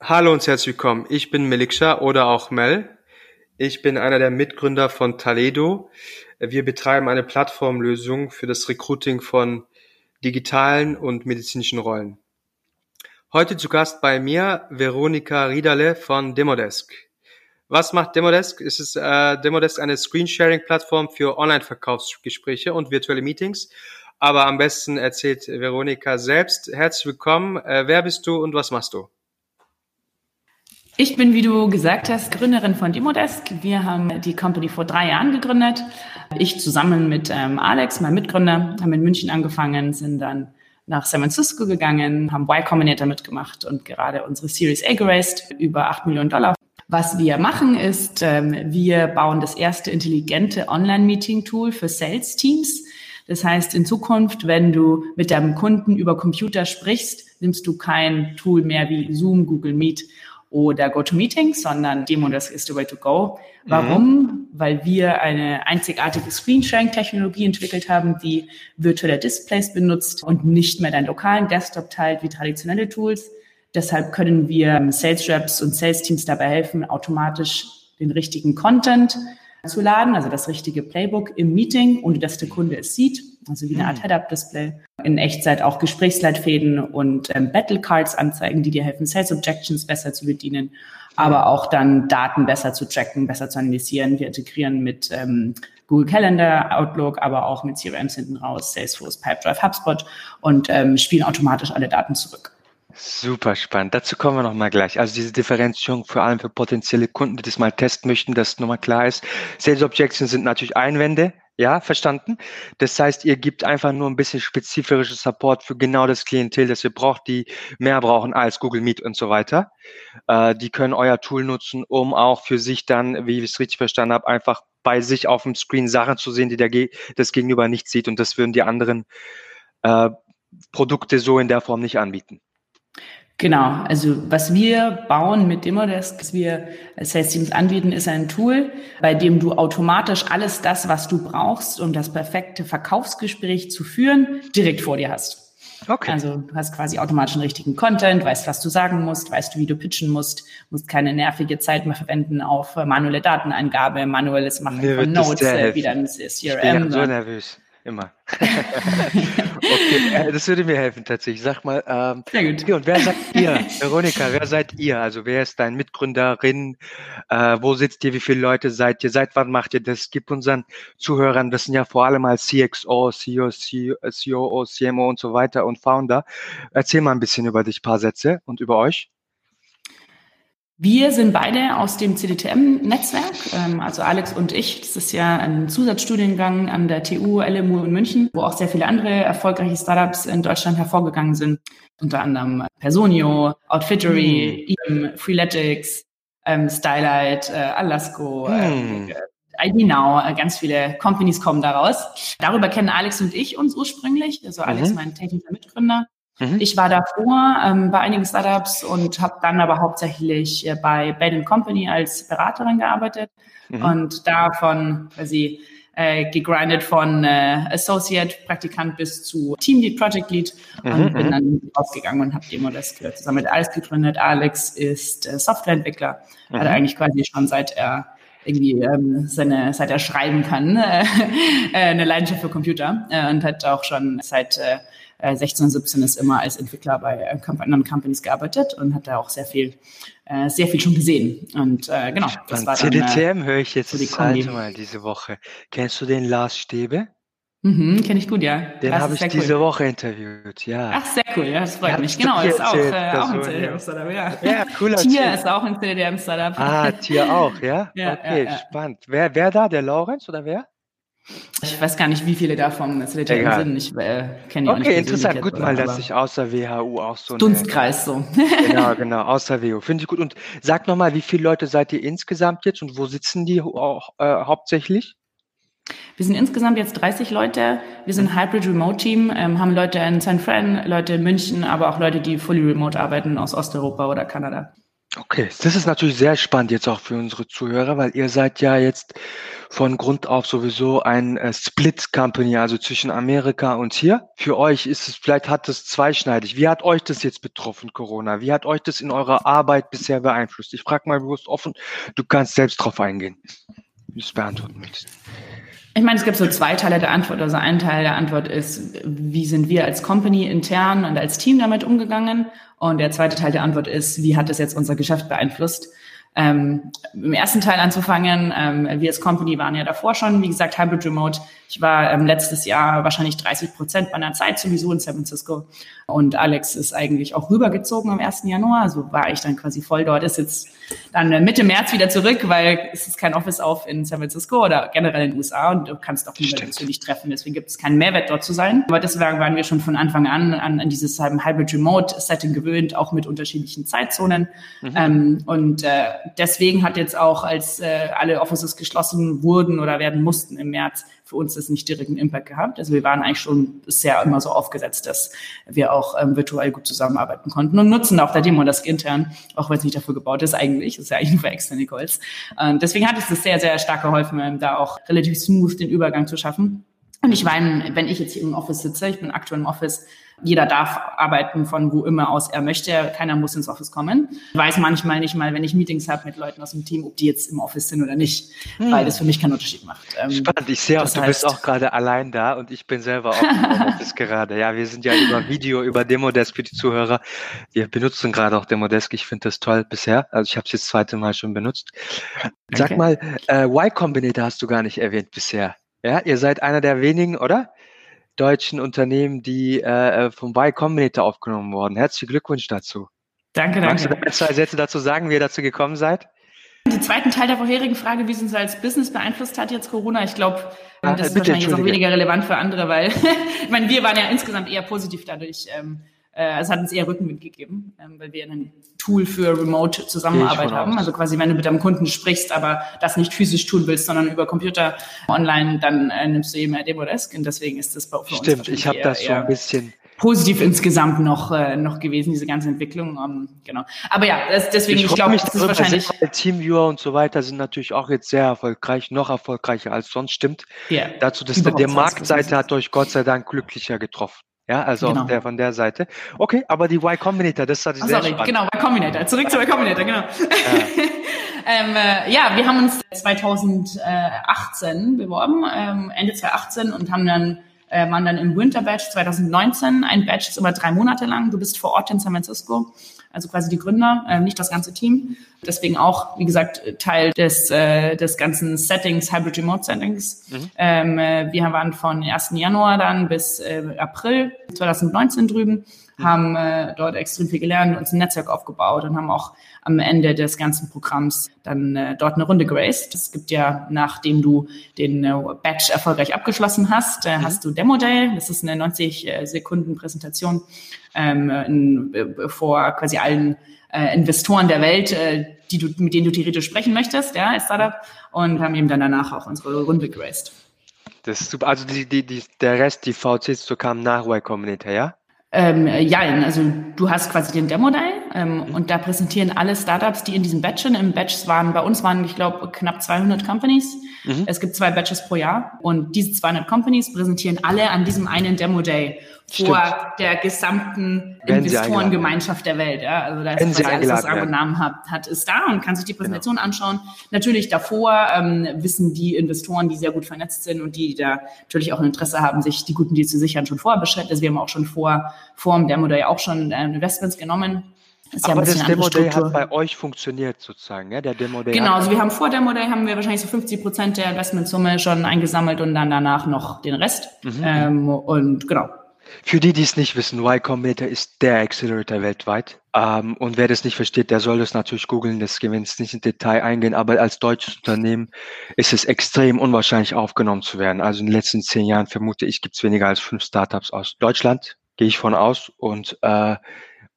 Hallo und herzlich willkommen. Ich bin Meliksha oder auch Mel. Ich bin einer der Mitgründer von Taledo. Wir betreiben eine Plattformlösung für das Recruiting von digitalen und medizinischen Rollen. Heute zu Gast bei mir Veronika Riedale von Demodesk. Was macht Demodesk? Es ist äh, Demodesk eine Screensharing-Plattform für Online-Verkaufsgespräche und virtuelle Meetings. Aber am besten erzählt Veronika selbst. Herzlich willkommen. Äh, wer bist du und was machst du? Ich bin, wie du gesagt hast, Gründerin von Demodesk. Wir haben die Company vor drei Jahren gegründet. Ich zusammen mit ähm, Alex, mein Mitgründer, haben in München angefangen, sind dann nach San Francisco gegangen, haben Y Combinator mitgemacht und gerade unsere Series A geraced, über 8 Millionen Dollar. Was wir machen ist, ähm, wir bauen das erste intelligente Online-Meeting-Tool für Sales-Teams. Das heißt, in Zukunft, wenn du mit deinem Kunden über Computer sprichst, nimmst du kein Tool mehr wie Zoom, Google Meet oder GoToMeeting, sondern Demodesk ist the way to go. Warum? Mhm. Weil wir eine einzigartige Screensharing-Technologie entwickelt haben, die virtuelle Displays benutzt und nicht mehr deinen lokalen Desktop teilt wie traditionelle Tools. Deshalb können wir Sales Reps und Sales Teams dabei helfen, automatisch den richtigen Content zu laden, also das richtige Playbook im Meeting, ohne dass der Kunde es sieht, also wie eine Art hm. Head-Up-Display. In Echtzeit auch Gesprächsleitfäden und ähm, Battle Cards anzeigen, die dir helfen, Sales Objections besser zu bedienen, aber auch dann Daten besser zu tracken, besser zu analysieren. Wir integrieren mit ähm, Google Calendar, Outlook, aber auch mit CRMs hinten raus, Salesforce, Pipedrive, HubSpot und ähm, spielen automatisch alle Daten zurück. Super spannend. Dazu kommen wir nochmal gleich. Also diese Differenzierung vor allem für potenzielle Kunden, die das mal testen möchten, dass nochmal klar ist. Sales Objections sind natürlich Einwände. Ja, verstanden. Das heißt, ihr gibt einfach nur ein bisschen spezifische Support für genau das Klientel, das ihr braucht, die mehr brauchen als Google Meet und so weiter. Äh, die können euer Tool nutzen, um auch für sich dann, wie ich es richtig verstanden habe, einfach bei sich auf dem Screen Sachen zu sehen, die der Ge das Gegenüber nicht sieht. Und das würden die anderen äh, Produkte so in der Form nicht anbieten. Genau, also was wir bauen mit Demodesk, was wir als Sales Teams anbieten, ist ein Tool, bei dem du automatisch alles das, was du brauchst, um das perfekte Verkaufsgespräch zu führen, direkt vor dir hast. Okay. Also du hast quasi automatisch einen richtigen Content, weißt, was du sagen musst, weißt du, wie du pitchen musst, musst keine nervige Zeit mehr verwenden auf manuelle Dateneingabe, manuelles Machen Mir von Notes, äh, wieder ein CRM. Ich bin so nervös. Immer. okay, äh, das würde mir helfen tatsächlich. Sag mal, ähm, Sehr gut. Und wer seid ihr? Veronika, wer seid ihr? Also wer ist dein Mitgründerin? Äh, wo sitzt ihr? Wie viele Leute seid ihr? Seit wann macht ihr das? Gib unseren Zuhörern, das sind ja vor allem als CXO, CEO, COO, CMO und so weiter und Founder. Erzähl mal ein bisschen über dich, paar Sätze und über euch. Wir sind beide aus dem CDTM-Netzwerk, ähm, also Alex und ich. Das ist ja ein Zusatzstudiengang an der TU LMU in München, wo auch sehr viele andere erfolgreiche Startups in Deutschland hervorgegangen sind. Unter anderem Personio, Outfittery, mhm. Freeletics, ähm, Stylight, äh, Alasco, mhm. äh, ID Now, äh, ganz viele Companies kommen daraus. Darüber kennen Alex und ich uns ursprünglich. Also Alex, mhm. mein technischer Mitgründer. Mhm. Ich war davor ähm, bei einigen Startups und habe dann aber hauptsächlich äh, bei Bain Company als Beraterin gearbeitet mhm. und davon quasi äh, gegrindet von äh, Associate, Praktikant bis zu Teamlead, Project Lead mhm. und bin mhm. dann rausgegangen und habe Demo das zusammen mit Alex gegründet. Alex ist äh, Softwareentwickler, mhm. hat eigentlich quasi schon seit er irgendwie ähm, seine, seit er schreiben kann, äh, eine Leidenschaft für Computer äh, und hat auch schon seit äh, 16, 17 ist immer als Entwickler bei äh, anderen Companies gearbeitet und hat da auch sehr viel, äh, sehr viel schon gesehen. Und äh, genau, das war dann, CDTM äh, höre ich jetzt das zweite Mal diese Woche. Kennst du den Lars Stäbe? Mhm, kenne ich gut, ja. Den habe ich diese cool. Woche interviewt, ja. Ach, sehr cool, ja, das freut ja, mich. Genau, ist auch, äh, auch ein CDDM-Startup, ja. Ja, cooler Tier ist auch ein CDDM-Startup. Ah, Tier auch, ja? ja okay, ja, spannend. Wer, wer da, der Laurenz oder wer? Ich weiß gar nicht, wie viele davon Facilitator sind. Ich äh, kenne die Okay, interessant. Gut mal, dass ich außer WHU auch so Dunstkreis so. genau, genau, außer WHU. Finde ich gut. Und sag nochmal, wie viele Leute seid ihr insgesamt jetzt und wo sitzen die auch, äh, hauptsächlich? Wir sind insgesamt jetzt 30 Leute. Wir sind ein Hybrid Remote Team, ähm, haben Leute in San Fran, Leute in München, aber auch Leute, die fully remote arbeiten aus Osteuropa oder Kanada. Okay, das ist natürlich sehr spannend jetzt auch für unsere Zuhörer, weil ihr seid ja jetzt von Grund auf sowieso ein äh, Split Company, also zwischen Amerika und hier. Für euch ist es, vielleicht hat es zweischneidig. Wie hat euch das jetzt betroffen, Corona? Wie hat euch das in eurer Arbeit bisher beeinflusst? Ich frage mal bewusst offen, du kannst selbst drauf eingehen, wie du es beantworten möchtest. Ich meine, es gibt so zwei Teile der Antwort. Also ein Teil der Antwort ist, wie sind wir als Company intern und als Team damit umgegangen? Und der zweite Teil der Antwort ist, wie hat es jetzt unser Geschäft beeinflusst? Ähm, Im ersten Teil anzufangen, ähm, wir als Company waren ja davor schon, wie gesagt, Hybrid Remote. Ich war ähm, letztes Jahr wahrscheinlich 30 Prozent meiner Zeit sowieso in San Francisco. Und Alex ist eigentlich auch rübergezogen am 1. Januar. Also war ich dann quasi voll dort. Ist jetzt dann Mitte März wieder zurück, weil es ist kein Office auf in San Francisco oder generell in den USA und du kannst auch niemanden persönlich treffen. Deswegen gibt es keinen Mehrwert dort zu sein. Aber deswegen waren wir schon von Anfang an an, an dieses Hybrid Remote Setting gewöhnt, auch mit unterschiedlichen Zeitzonen. Mhm. Ähm, und äh, deswegen hat jetzt auch, als äh, alle Offices geschlossen wurden oder werden mussten im März, für uns das nicht direkt einen Impact gehabt. Also wir waren eigentlich schon bisher immer so aufgesetzt, dass wir auch ähm, virtuell gut zusammenarbeiten konnten und nutzen auch der Demo das intern, auch wenn es nicht dafür gebaut ist eigentlich. Das ist ja eigentlich nur für externe Calls. Und deswegen hat es das sehr, sehr stark geholfen, ähm, da auch relativ smooth den Übergang zu schaffen. Und ich meine, wenn ich jetzt hier im Office sitze, ich bin aktuell im Office, jeder darf arbeiten von wo immer aus er möchte. Keiner muss ins Office kommen. Ich weiß manchmal nicht mal, wenn ich Meetings habe mit Leuten aus dem Team, ob die jetzt im Office sind oder nicht, hm. weil das für mich keinen Unterschied macht. Ähm, Spannend. Ich sehe auch, du bist auch gerade allein da und ich bin selber auch im Office gerade. Ja, wir sind ja über Video, über Demodesk für die Zuhörer. Wir benutzen gerade auch Demodesk. Ich finde das toll bisher. Also ich habe es jetzt das zweite Mal schon benutzt. Sag okay. mal, äh, Y Combinator hast du gar nicht erwähnt bisher. Ja, ihr seid einer der wenigen, oder? Deutschen Unternehmen, die äh, äh vom Y Combinator aufgenommen wurden. Herzlichen Glückwunsch dazu. Danke, danke. Magst du zwei Sätze dazu sagen, wie ihr dazu gekommen seid? Den zweiten Teil der vorherigen Frage, wie es uns als Business beeinflusst hat jetzt Corona, ich glaube, ah, das ist wahrscheinlich jetzt auch weniger relevant für andere, weil ich meine, wir waren ja insgesamt eher positiv dadurch. Ähm, äh, es hat uns eher Rückenwind gegeben, ähm, weil wir ein Tool für Remote Zusammenarbeit haben. Also quasi, wenn du mit deinem Kunden sprichst, aber das nicht physisch tun willst, sondern über Computer online, dann äh, nimmst du eben Demodesk und deswegen ist das bei uns Stimmt, ich habe das so ein bisschen positiv insgesamt noch äh, noch gewesen diese ganze Entwicklung um, ähm, genau aber ja das, deswegen ich, ich glaube das ist wahrscheinlich Teamviewer und so weiter sind natürlich auch jetzt sehr erfolgreich noch erfolgreicher als sonst stimmt yeah. dazu dass der Marktseite hat euch Gott sei Dank glücklicher getroffen ja, also genau. der, von der Seite. Okay, aber die Y Combinator, das hat ich oh, sehr sorry, spannend. genau, Y Combinator. Zurück zu Y Combinator, genau. Ja. ähm, äh, ja, wir haben uns 2018 beworben, ähm, Ende 2018 und haben dann äh, waren dann im Winter Batch 2019. Ein Batch ist immer drei Monate lang. Du bist vor Ort in San Francisco also quasi die Gründer, äh, nicht das ganze Team. Deswegen auch, wie gesagt, Teil des, äh, des ganzen Settings, Hybrid Remote Settings. Mhm. Ähm, äh, wir waren von 1. Januar dann bis äh, April 2019 drüben haben äh, dort extrem viel gelernt, uns ein Netzwerk aufgebaut und haben auch am Ende des ganzen Programms dann äh, dort eine Runde geraced. Es gibt ja, nachdem du den äh, Batch erfolgreich abgeschlossen hast, äh, mhm. hast du Demo Day. Das ist eine 90 äh, Sekunden Präsentation ähm, in, äh, vor quasi allen äh, Investoren der Welt, äh, die du, mit denen du theoretisch sprechen möchtest, ja, als Startup, und haben eben dann danach auch unsere Runde geraced. Das ist super. Also die, die, die, der Rest, die VCs, so kamen nach Y Combinator, ja? Ähm, ja, also du hast quasi den Demo-Day. Und da präsentieren alle Startups, die in diesem Batch sind. Im Batch waren, bei uns waren, ich glaube, knapp 200 Companies. Mhm. Es gibt zwei Batches pro Jahr und diese 200 Companies präsentieren alle an diesem einen Demo-Day vor Stimmt. der gesamten Investorengemeinschaft der Welt. Ja? Also da ist quasi alles, was Rang und Namen hat, hat, ist da und kann sich die genau. Präsentation genau. anschauen. Natürlich davor ähm, wissen die Investoren, die sehr gut vernetzt sind und die da natürlich auch ein Interesse haben, sich die guten Deals zu sichern, schon vorher beschäftigt. Also wir haben auch schon vor, vor dem Demo Day auch schon äh, Investments genommen. Das Aber das Demo Day hat bei euch funktioniert sozusagen, ja? Der Demo Day. Genau, also wir haben vor Demo Day haben wir wahrscheinlich so 50 Prozent der Investmentsumme schon eingesammelt und dann danach noch den Rest. Mhm. Ähm, und genau, für die, die es nicht wissen, Y Combinator ist der Accelerator weltweit. Ähm, und wer das nicht versteht, der soll das natürlich googeln. Das will jetzt nicht in Detail eingehen. Aber als deutsches Unternehmen ist es extrem unwahrscheinlich aufgenommen zu werden. Also in den letzten zehn Jahren vermute ich, gibt es weniger als fünf Startups aus Deutschland, gehe ich von aus. Und äh,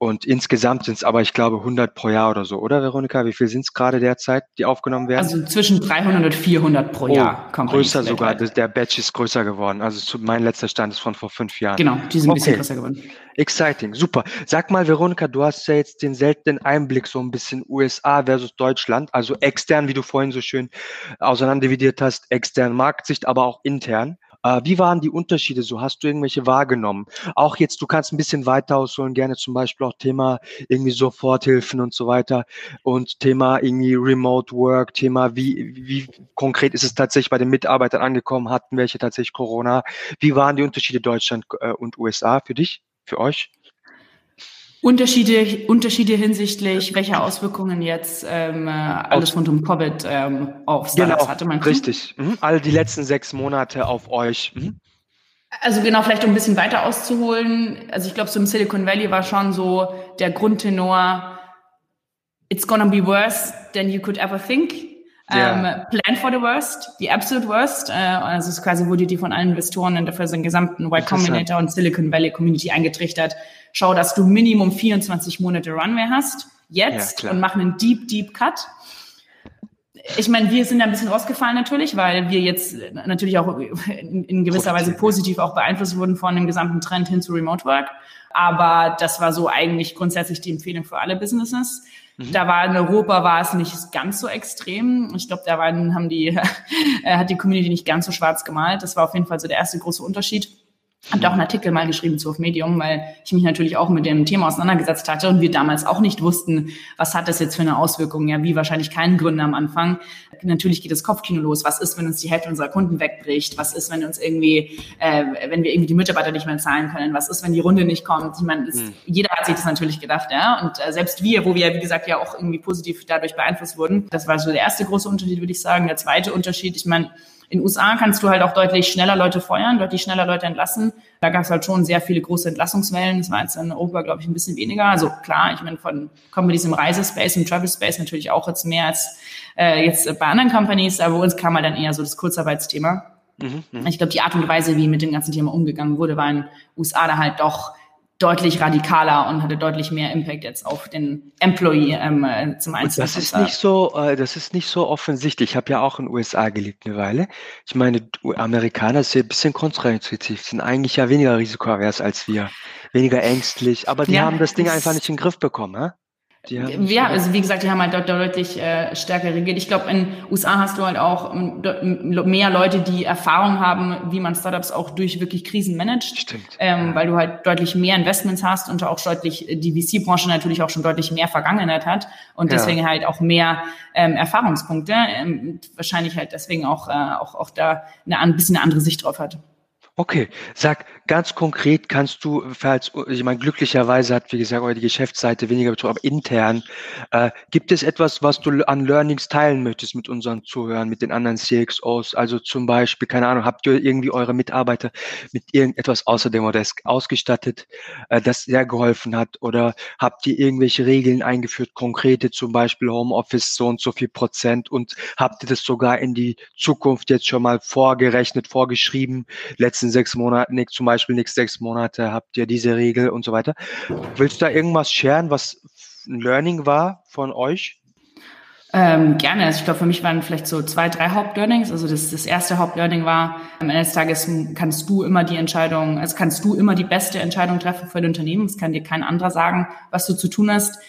Und insgesamt sind es aber, ich glaube, 100 pro Jahr oder so, oder Veronika? Wie viel sind es gerade derzeit, die aufgenommen werden? Also zwischen 300 und 400 pro oh, Jahr. Größer sogar, der Batch ist größer geworden. Also mein letzter Stand ist von vor fünf Jahren. Genau, die sind ein bisschen größer geworden. Exciting, super. Sag mal, Veronika, du hast ja jetzt den seltenen Einblick so ein bisschen USA versus Deutschland, also extern, wie du vorhin so schön auseinanderdividiert hast, extern Marktsicht, aber auch intern. Äh, wie waren die Unterschiede so? Hast du irgendwelche wahrgenommen? Auch jetzt, du kannst ein bisschen weiter ausholen, gerne zum Beispiel auch Thema irgendwie Soforthilfen und so weiter und Thema irgendwie Remote Work, Thema wie, wie konkret ist es tatsächlich bei den Mitarbeitern angekommen? Hatten welche tatsächlich Corona? Wie waren die Unterschiede Deutschland äh, und USA für dich, für euch? Unterschiede, Unterschiede hinsichtlich, welche Auswirkungen jetzt ähm, alles rund um Covid ähm, auf Startups genau, hatte. Man richtig. Mhm. All die letzten sechs Monate auf euch. Mhm. Also genau, vielleicht um ein bisschen weiter auszuholen. Also ich glaube, so im Silicon Valley war schon so der Grundtenor, it's gonna be worse than you could ever think. Yeah. Um, plan for the worst, the absolute worst. Uh, also es ist quasi wurde die von allen Investoren und dafür den gesamten Y Combinator und Silicon Valley Community eingetrichtert schau, dass du Minimum 24 Monate Runway hast, jetzt ja, und mach einen Deep, Deep Cut. Ich meine, wir sind da ein bisschen rausgefallen natürlich, weil wir jetzt natürlich auch in, in gewisser Weise positiv auch beeinflusst wurden von dem gesamten Trend hin zu Remote Work. Aber das war so eigentlich grundsätzlich die Empfehlung für alle Businesses. Mhm. Da war in Europa war es nicht ganz so extrem. Ich glaube, da waren, haben die, hat die Community nicht ganz so schwarz gemalt. Das war auf jeden Fall so der erste große Unterschied habe da auch einen Artikel mal geschrieben zu auf Medium, weil ich mich natürlich auch mit dem Thema auseinandergesetzt hatte und wir damals auch nicht wussten, was hat das jetzt für eine Auswirkung, ja, wie wahrscheinlich kein Gründer am Anfang. Natürlich geht das Kopfkino los. Was ist, wenn uns die Hälfte unserer Kunden wegbricht? Was ist, wenn uns irgendwie, äh, wenn wir irgendwie die Mitarbeiter nicht mehr zahlen können? Was ist, wenn die Runde nicht kommt? Ich meine, hm. jeder hat sich das natürlich gedacht, ja. Und äh, selbst wir, wo wir, wie gesagt, ja auch irgendwie positiv dadurch beeinflusst wurden, das war so der erste große Unterschied, würde ich sagen. Der zweite Unterschied, ich meine, in USA kannst du halt auch deutlich schneller Leute feuern, deutlich schneller Leute entlassen. Da gab es halt schon sehr viele große Entlassungswellen. Das war jetzt in Europa, glaube ich, ein bisschen weniger. Also klar, ich meine, von kommen wir diesem Reisespace, im Travel Space natürlich auch jetzt mehr als äh, jetzt bei anderen Companies, aber bei uns kam halt dann eher so das Kurzarbeitsthema. Mhm, mh. Ich glaube, die Art und Weise, wie mit dem ganzen Thema umgegangen wurde, war in USA da halt doch deutlich radikaler und hatte deutlich mehr Impact jetzt auf den Employee ähm, äh, zum Einzelnen. Das ist nicht so, äh, das ist nicht so offensichtlich. Ich habe ja auch in den USA gelebt eine Weile. Ich meine, Amerikaner sind ein bisschen kontraintuitiv, sind eigentlich ja weniger risikoavers als wir, weniger ängstlich, aber die ja, haben das Ding einfach nicht in den Griff bekommen. Hä? Ja, also wie gesagt, die haben halt dort deutlich äh, stärker regiert. Ich glaube, in USA hast du halt auch ähm, mehr Leute, die Erfahrung haben, wie man Startups auch durch wirklich Krisen managt. Stimmt. Ähm, weil du halt deutlich mehr Investments hast und auch deutlich die VC-Branche natürlich auch schon deutlich mehr Vergangenheit hat und deswegen ja. halt auch mehr ähm, Erfahrungspunkte. Ähm, wahrscheinlich halt deswegen auch, äh, auch, auch da eine, ein bisschen eine andere Sicht drauf hat. Okay, sag ganz konkret, kannst du, falls, ich meine, glücklicherweise hat, wie gesagt, eure Geschäftsseite weniger betroffen, aber intern, äh, gibt es etwas, was du an Learnings teilen möchtest mit unseren Zuhörern, mit den anderen CXOs? Also zum Beispiel, keine Ahnung, habt ihr irgendwie eure Mitarbeiter mit irgendetwas außer dem Odesk ausgestattet, äh, das sehr geholfen hat? Oder habt ihr irgendwelche Regeln eingeführt, konkrete, zum Beispiel Homeoffice so und so viel Prozent und habt ihr das sogar in die Zukunft jetzt schon mal vorgerechnet, vorgeschrieben, letzten letzten sechs Monaten, zum Beispiel nächste sechs Monate habt ihr diese Regel und so weiter. Willst du da irgendwas scheren, was ein Learning war von euch? Ähm, gerne. Also ich glaube, für mich waren vielleicht so zwei, drei Hauptlearnings. Also das, das erste Hauptlearning war, am Ende des Tages kannst du immer die Entscheidung, also kannst du immer die beste Entscheidung treffen für dein Unternehmen. Es kann dir kein anderer sagen, was du zu tun hast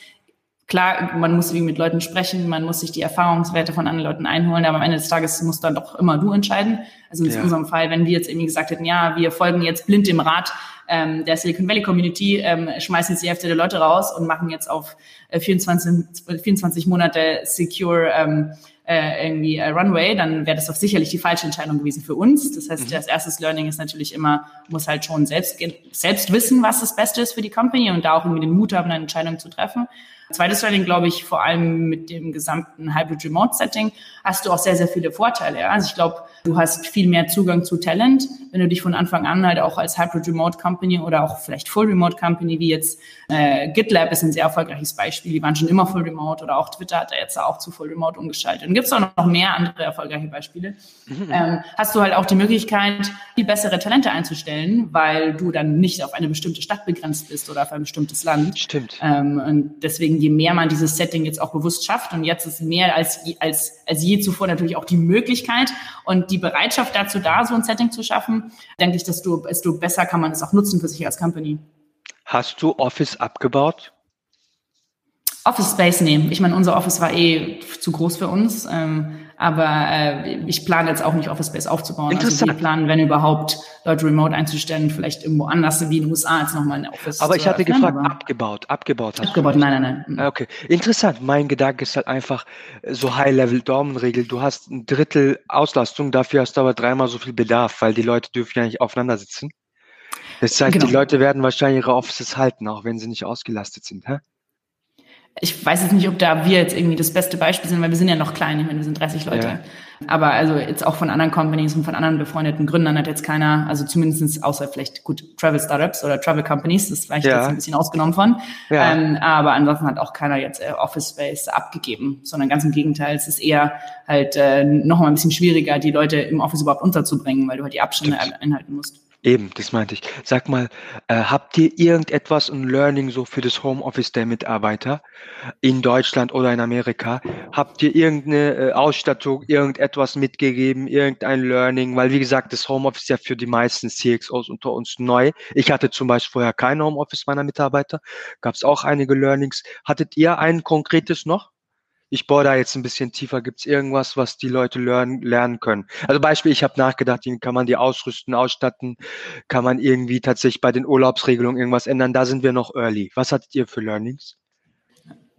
klar, man muss irgendwie mit Leuten sprechen, man muss sich die Erfahrungswerte von anderen Leuten einholen, aber am Ende des Tages muss dann doch immer du entscheiden. Also in ja. unserem Fall, wenn wir jetzt irgendwie gesagt hätten, ja, wir folgen jetzt blind dem Rat ähm, der Silicon Valley Community, ähm, schmeißen jetzt die Hälfte der Leute raus und machen jetzt auf äh, 24, 24 Monate secure ähm, äh, irgendwie äh, Runway, dann wäre das doch sicherlich die falsche Entscheidung gewesen für uns. Das heißt, mhm. das erste Learning ist natürlich immer, muss halt schon selbst, selbst wissen, was das Beste ist für die Company und da auch irgendwie den Mut haben, eine Entscheidung zu treffen. Zweites Learning, glaube ich, vor allem mit dem gesamten Hybrid Remote Setting hast du auch sehr, sehr viele Vorteile. Also ich glaube, du hast viel mehr Zugang zu Talent. Wenn du dich von Anfang an halt auch als Hybrid Remote Company oder auch vielleicht Full Remote Company wie jetzt äh, GitLab ist ein sehr erfolgreiches Beispiel. Die waren schon immer Full Remote oder auch Twitter hat er jetzt auch zu Full Remote umgeschaltet. Und gibt es auch noch mehr andere erfolgreiche Beispiele. Mhm. Ähm, hast du halt auch die Möglichkeit, viel bessere Talente einzustellen, weil du dann nicht auf eine bestimmte Stadt begrenzt bist oder auf ein bestimmtes Land. Stimmt. Ähm, und deswegen, je mehr man dieses Setting jetzt auch bewusst schafft und jetzt ist mehr als, als, als je zuvor natürlich auch die Möglichkeit und die Bereitschaft dazu da, so ein Setting zu schaffen, denke ich, desto, desto besser kann man es auch nutzen für sich als Company. Hast du Office abgebaut? Office Space nehmen. Ich meine, unser Office war eh zu groß für uns, ähm, aber äh, ich plane jetzt auch nicht Office Space aufzubauen. Also wir planen, wenn überhaupt, Leute remote einzustellen, vielleicht irgendwo anders wie in den USA als nochmal ein Office. Aber ich hatte gefragt, abgebaut, abgebaut. Abgebaut, nein, nein, nein. Ah, okay, interessant. Mein Gedanke ist halt einfach so High-Level-Daumenregel. Du hast ein Drittel Auslastung, dafür hast du aber dreimal so viel Bedarf, weil die Leute dürfen ja nicht aufeinander sitzen. Das heißt, genau. die Leute werden wahrscheinlich ihre Offices halten, auch wenn sie nicht ausgelastet sind. Hä? Ich weiß jetzt nicht, ob da wir jetzt irgendwie das beste Beispiel sind, weil wir sind ja noch klein, ich meine, wir sind 30 Leute. Ja. Aber also jetzt auch von anderen Companies und von anderen befreundeten Gründern hat jetzt keiner, also zumindestens außer vielleicht gut Travel Startups oder Travel Companies, das ist vielleicht ja. jetzt ein bisschen ausgenommen von. Ja. Ähm, aber ansonsten hat auch keiner jetzt äh, Office Space abgegeben, sondern ganz im Gegenteil, es ist eher halt äh, noch mal ein bisschen schwieriger, die Leute im Office überhaupt unterzubringen, weil du halt die Abstände einhalten musst. Eben, das meinte ich. Sag mal, äh, habt ihr irgendetwas ein Learning so für das Homeoffice der Mitarbeiter in Deutschland oder in Amerika? Habt ihr irgendeine äh, Ausstattung, irgendetwas mitgegeben, irgendein Learning? Weil wie gesagt, das Homeoffice ist ja für die meisten CXOs unter uns neu. Ich hatte zum Beispiel vorher kein Homeoffice meiner Mitarbeiter. Gab es auch einige Learnings. Hattet ihr ein konkretes noch? Ich bohre da jetzt ein bisschen tiefer. Gibt es irgendwas, was die Leute lernen, lernen können? Also Beispiel, ich habe nachgedacht, kann man die ausrüsten, ausstatten? Kann man irgendwie tatsächlich bei den Urlaubsregelungen irgendwas ändern? Da sind wir noch early. Was hattet ihr für Learnings?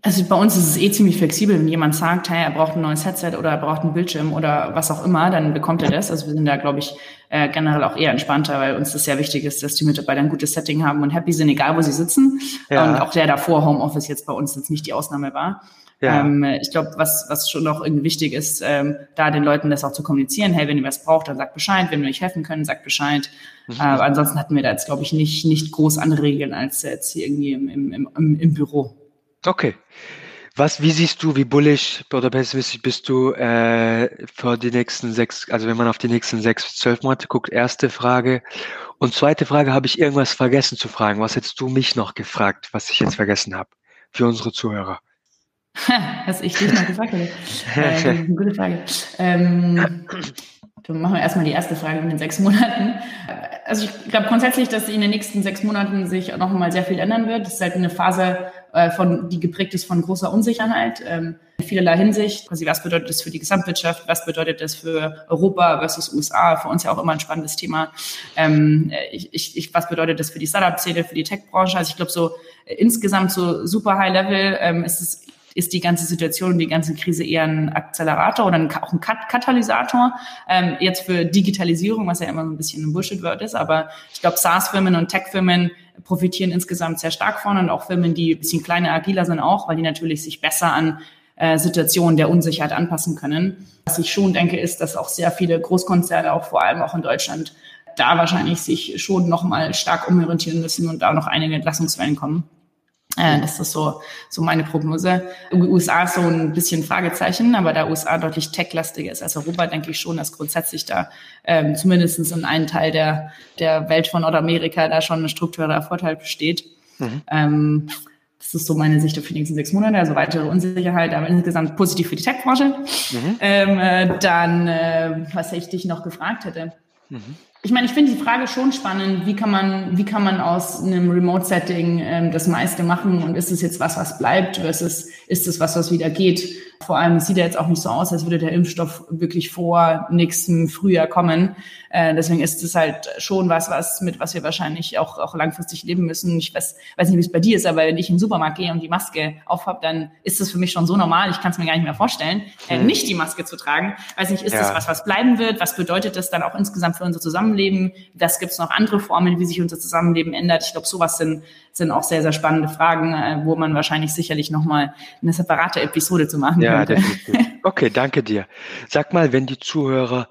Also bei uns ist es eh ziemlich flexibel. Wenn jemand sagt, hey, er braucht ein neues Headset oder er braucht einen Bildschirm oder was auch immer, dann bekommt er das. Also wir sind da, glaube ich, äh, generell auch eher entspannter, weil uns das sehr wichtig ist, dass die Mitarbeiter ein gutes Setting haben und happy sind, egal wo sie sitzen. Ja. Und auch der davor Homeoffice jetzt bei uns jetzt nicht die Ausnahme war. Ja. Ähm, ich glaube, was, was schon noch irgendwie wichtig ist, ähm, da den Leuten das auch zu kommunizieren. Hey, wenn ihr was braucht, dann sagt Bescheid. Wenn wir euch helfen können, sagt Bescheid. Mhm. Äh, aber ansonsten hatten wir da jetzt, glaube ich, nicht, nicht groß andere Regeln als jetzt hier irgendwie im, im, im, im Büro. Okay. Was, wie siehst du, wie bullish oder pessimistisch bist du äh, für die nächsten sechs, also wenn man auf die nächsten sechs bis zwölf Monate guckt, erste Frage. Und zweite Frage, habe ich irgendwas vergessen zu fragen? Was hättest du mich noch gefragt, was ich jetzt vergessen habe? Für unsere Zuhörer. Was ich dich noch gefragt hätte. Äh, gute Frage. Ähm, dann machen wir erstmal die erste Frage in den sechs Monaten. Also ich glaube grundsätzlich, dass in den nächsten sechs Monaten sich noch mal sehr viel ändern wird. Das ist halt eine Phase, äh, von, die geprägt ist von großer Unsicherheit. Ähm, in vielerlei Hinsicht. Quasi, was bedeutet das für die Gesamtwirtschaft? Was bedeutet das für Europa versus USA? Für uns ja auch immer ein spannendes Thema. Ähm, ich, ich, was bedeutet das für die Startup-Szene, für die Tech-Branche? Also ich glaube, so äh, insgesamt so super high level ähm, ist es ist die ganze Situation, die ganze Krise eher ein Akzelerator oder ein, auch ein Katalysator. Ähm, jetzt für Digitalisierung, was ja immer so ein bisschen ein Bullshit-Word ist, aber ich glaube, SaaS-Firmen und Tech-Firmen profitieren insgesamt sehr stark von und auch Firmen, die ein bisschen kleiner, agiler sind auch, weil die natürlich sich besser an äh, Situationen der Unsicherheit anpassen können. Was ich schon denke, ist, dass auch sehr viele Großkonzerne, auch vor allem auch in Deutschland, da wahrscheinlich sich schon nochmal stark umorientieren müssen und da noch einige Entlassungswellen kommen. Äh, das ist so, so meine Prognose. USA ist so ein bisschen Fragezeichen, aber da USA deutlich tech-lastiger ist als Europa, denke ich schon, dass grundsätzlich da ähm, zumindest in einem Teil der, der Welt von Nordamerika da schon ein struktureller Vorteil besteht. Mhm. Ähm, das ist so meine Sicht auf die nächsten sechs Monate, also weitere Unsicherheit, aber insgesamt positiv für die Tech-Branche. Mhm. Ähm, äh, dann, äh, was ich dich noch gefragt hätte. Mhm. Ich meine, ich finde die Frage schon spannend. Wie kann man, wie kann man aus einem Remote-Setting ähm, das meiste machen? Und ist es jetzt was, was bleibt versus ist es was, was wieder geht? Vor allem sieht er jetzt auch nicht so aus, als würde der Impfstoff wirklich vor nächstem Frühjahr kommen. Äh, deswegen ist es halt schon was, was mit was wir wahrscheinlich auch, auch langfristig leben müssen. Ich weiß, weiß nicht, wie es bei dir ist, aber wenn ich in den Supermarkt gehe und die Maske aufhab, dann ist es für mich schon so normal. Ich kann es mir gar nicht mehr vorstellen, äh, hm. nicht die Maske zu tragen. Weiß nicht, ist ja. das was, was bleiben wird? Was bedeutet das dann auch insgesamt für unser Zusammenleben? Was gibt es noch andere Formen, wie sich unser Zusammenleben ändert? Ich glaube, sowas sind sind auch sehr, sehr spannende Fragen, äh, wo man wahrscheinlich sicherlich nochmal eine separate Episode zu machen ja, könnte. Definitiv. Okay, danke dir. Sag mal, wenn die Zuhörer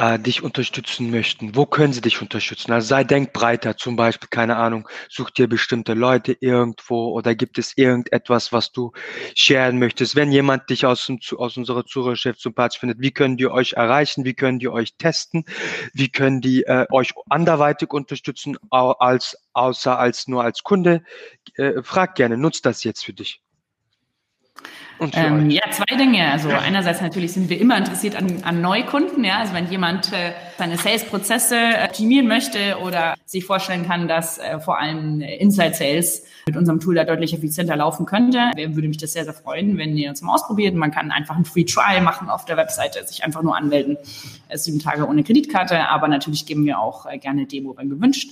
äh, dich unterstützen möchten, wo können sie dich unterstützen? Also sei denkbreiter, zum Beispiel, keine Ahnung, such dir bestimmte Leute irgendwo oder gibt es irgendetwas, was du sharen möchtest? Wenn jemand dich aus, dem, aus unserer Zuhörerschaft sympathisch findet, wie können die euch erreichen? Wie können die euch testen? Wie können die äh, euch anderweitig unterstützen, als, außer als nur als Kunde? Äh, frag gerne, nutzt das jetzt für dich. Ähm, ja, zwei Dinge. Also einerseits natürlich sind wir immer interessiert an, an Neukunden. Ja, also wenn jemand äh, seine Sales-Prozesse äh, optimieren möchte oder sich vorstellen kann, dass äh, vor allem Inside Sales mit unserem Tool da deutlich effizienter laufen könnte, würde mich das sehr, sehr freuen, wenn ihr uns mal ausprobiert. Man kann einfach ein Free Trial machen auf der Webseite, sich einfach nur anmelden. Sieben Tage ohne Kreditkarte, aber natürlich geben wir auch äh, gerne Demo, wenn gewünscht.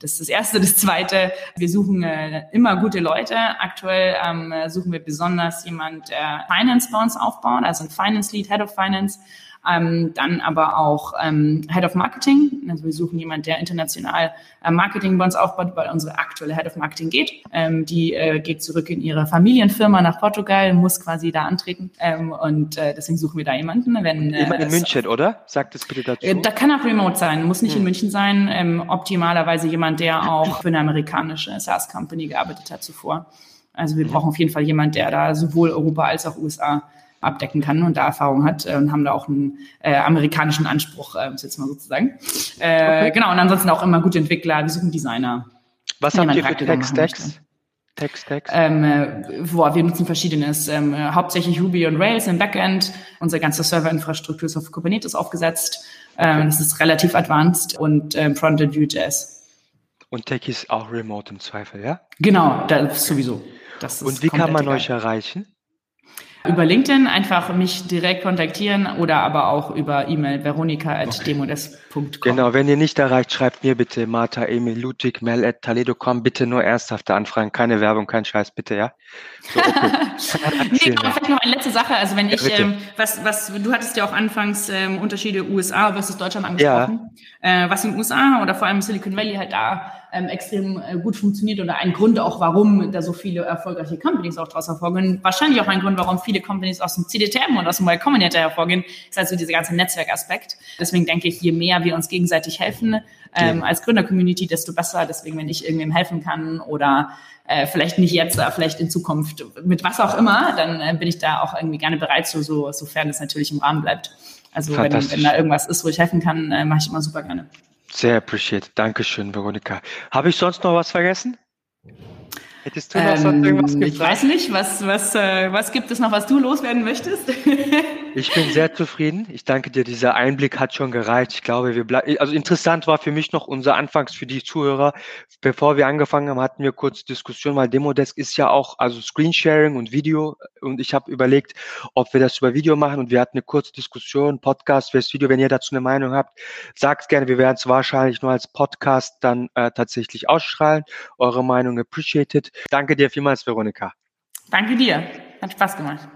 Das ist das Erste. Das Zweite, wir suchen äh, immer gute Leute. Aktuell ähm, suchen wir besonders jemand, der Finance bei uns aufbaut, also ein Finance Lead, Head of Finance, ähm, dann aber auch ähm, Head of Marketing. Also wir suchen jemanden, der international äh, Marketing bei uns aufbaut, weil unsere aktuelle Head of Marketing geht. Ähm, die äh, geht zurück in ihre Familienfirma nach Portugal, muss quasi da antreten. Ähm, und äh, deswegen suchen wir da jemanden. Wenn, äh, Jemand in München, oder? Sagt es bitte dazu. Äh, da kann auch remote sein, muss nicht hm. in München sein. Ähm, optimalerweise jemand, der auch für eine amerikanische SaaS-Company gearbeitet hat zuvor. Also wir brauchen auf jeden Fall jemand, der da sowohl Europa als auch USA abdecken kann und da Erfahrung hat äh, und haben da auch einen äh, amerikanischen Anspruch, äh, jetzt mal sozusagen. Äh, okay. Genau, und ansonsten auch immer gute Entwickler, wir suchen Designer. Was habt ihr für Text-Stacks? Text-Stacks? Ähm, äh, boah, wir nutzen verschiedenes, ähm, äh, hauptsächlich Ruby und Rails im Backend. Unsere ganze Serverinfrastruktur ist auf Kubernetes aufgesetzt. Ähm, Das ist relativ advanced und ähm, Frontend Vue.js. Und Tech ist auch remote im Zweifel, ja? Genau, das sowieso. Das und wie kann man egal. euch erreichen? Über LinkedIn einfach mich direkt kontaktieren oder aber auch über E-Mail veronika.demodes.com. Genau, wenn ihr nicht erreicht, schreibt mir bitte Martha, Emil, Ludwig, Mel at Toledo.com. Bitte nur ernsthafte Anfragen, keine Werbung, kein Scheiß, bitte, ja? So, okay. nee, aber vielleicht noch eine letzte Sache. Also wenn ich, ja, ähm, was, was, du hattest ja auch anfangs ähm, Unterschiede USA versus Deutschland angesprochen. Ja. Äh, was in USA oder vor allem Silicon Valley halt da ähm, extrem äh, gut funktioniert oder ein Grund auch, warum da so viele erfolgreiche Companies auch daraus hervorgehen. Wahrscheinlich auch ein Grund, warum viele Companies aus dem CDTM und aus dem Y Combinator hervorgehen, ist also dieser ganze Netzwerkaspekt. Deswegen denke ich, je mehr wir uns gegenseitig helfen ähm, als Gründer-Community, desto besser. Deswegen, wenn ich irgendwem helfen kann oder äh, vielleicht nicht jetzt, aber vielleicht in Zukunft mit was auch immer, dann äh, bin ich da auch irgendwie gerne bereit, so, so sofern es natürlich im Rahmen bleibt. Also wenn, wenn da irgendwas ist, wo ich helfen kann, äh, mache ich immer super gerne. Sehr appreciated. Dankeschön, Veronika. Habe ich sonst noch was vergessen? Hättest du noch ähm, irgendwas gefragt? Ich weiß nicht, was, was, äh, was gibt es noch, was du loswerden möchtest? ich bin sehr zufrieden. Ich danke dir. Dieser Einblick hat schon gereicht. Ich glaube, wir bleiben. Also interessant war für mich noch unser Anfangs für die Zuhörer. Bevor wir angefangen haben, hatten wir kurz Diskussion, weil Demodesk ist ja auch also Screensharing und Video. Und ich habe überlegt, ob wir das über Video machen. Und wir hatten eine kurze Diskussion, Podcast fürs Video. Wenn ihr dazu eine Meinung habt, sagt gerne. Wir werden es wahrscheinlich nur als Podcast dann äh, tatsächlich ausstrahlen. Eure Meinung appreciated. Danke dir vielmals, Veronika. Danke dir. Hat Spaß gemacht.